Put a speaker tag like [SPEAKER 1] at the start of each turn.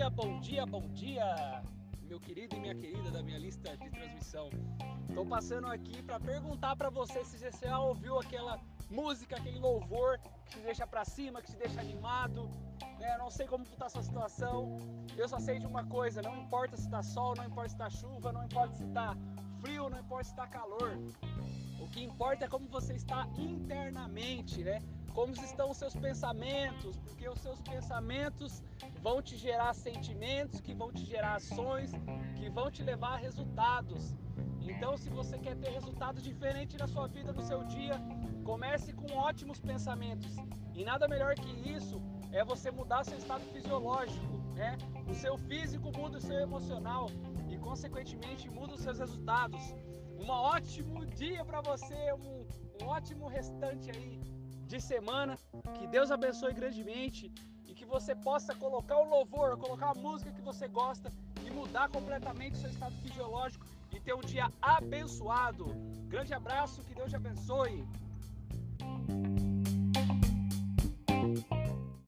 [SPEAKER 1] dia, bom dia, bom dia, meu querido e minha querida da minha lista de transmissão. Estou passando aqui para perguntar para você se você já ouviu aquela música, aquele louvor que te deixa para cima, que te deixa animado. Né? Não sei como está a sua situação. Eu só sei de uma coisa: não importa se está sol, não importa se está chuva, não importa se está frio, não importa se está calor. O que importa é como você está internamente, né? Como estão os seus pensamentos, porque os seus pensamentos vão te gerar sentimentos, que vão te gerar ações, que vão te levar a resultados. Então, se você quer ter resultados diferentes na sua vida, no seu dia, comece com ótimos pensamentos. E nada melhor que isso é você mudar seu estado fisiológico, né? O seu físico muda o seu emocional e, consequentemente, muda os seus resultados. Um ótimo dia para você, um, um ótimo restante aí de semana. Que Deus abençoe grandemente e que você possa colocar o louvor, colocar a música que você gosta e mudar completamente o seu estado fisiológico e ter um dia abençoado. Grande abraço, que Deus te abençoe.